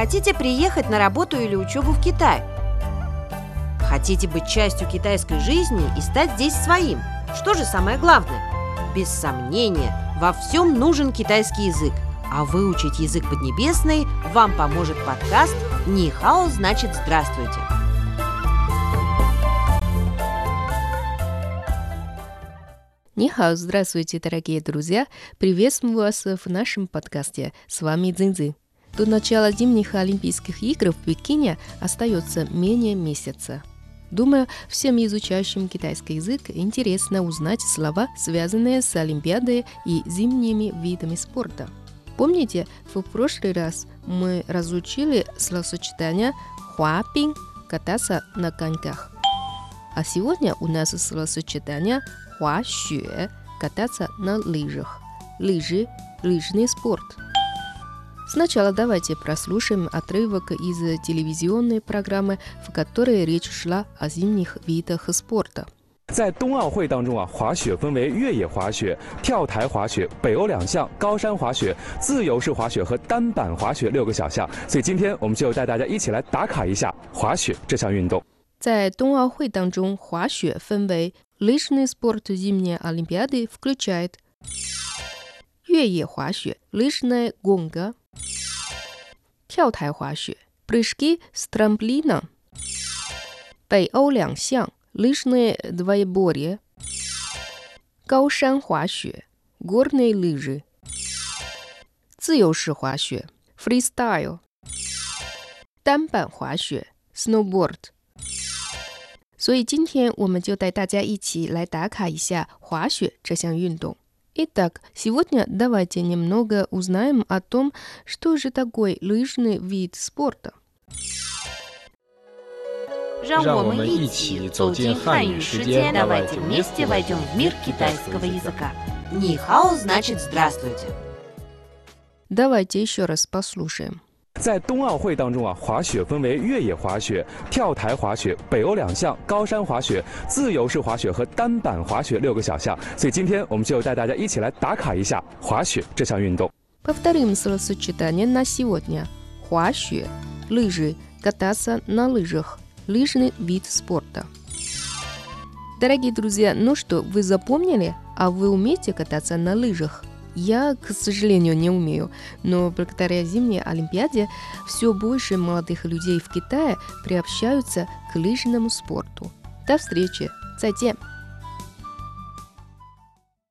Хотите приехать на работу или учебу в Китай? Хотите быть частью китайской жизни и стать здесь своим? Что же самое главное? Без сомнения, во всем нужен китайский язык. А выучить язык поднебесный вам поможет подкаст «Нихао значит здравствуйте». Нихао, здравствуйте, дорогие друзья! Приветствую вас в нашем подкасте. С вами Цзиньцзы. До начала зимних Олимпийских игр в Пекине остается менее месяца. Думаю, всем изучающим китайский язык интересно узнать слова, связанные с Олимпиадой и зимними видами спорта. Помните, в прошлый раз мы разучили словосочетание «хуапин» – кататься на коньках. А сегодня у нас словосочетание «хуашue» – кататься на лыжах. Лыжи – лыжный спорт – Сначала давайте прослушаем отрывок из телевизионной программы, в которой речь шла о зимних видах спорта. 在冬奥会当中啊，滑雪分为越野滑雪、跳台滑雪、北欧两项、高山滑雪、自由式滑雪和单板滑雪六个小项。所以今天我们就带大家一起来打卡一下滑雪这项运动。在冬奥会当中，滑雪分为 лыжный спорт зимней Олимпиады включает 越野滑雪 лыжная гонка 跳台滑雪 прыжки с трамплина, 北欧两项 лыжное двоеборье, 高山滑雪 горные лыжи, 自由式滑雪 freestyle, 单板滑雪 snowboard。所以今天我们就带大家一起来打卡一下滑雪这项运动。 Итак, сегодня давайте немного узнаем о том, что же такое лыжный вид спорта. 让我们一起走进汉语世界，давайте вместе войдем в мир китайского языка. Нихао значит здравствуйте. Давайте еще раз послушаем. 在冬奥会当中啊，滑雪分为越野滑雪、跳台滑雪、北欧两项、高山滑雪、自由式滑雪和单板滑雪六个小项。所以今天我们就带大家一起来打卡一下滑雪这项运动。Повторим словосочетание на сегодня. 滑雪, лыжи, кататься на лыжах, лыжный вид спорта. Дорогие друзья, ну что, вы запомнили? А вы умеете кататься на лыжах? Я, к сожалению, не умею, но благодаря зимней Олимпиаде все больше молодых людей в Китае приобщаются к лыжному спорту. До встречи! 再见！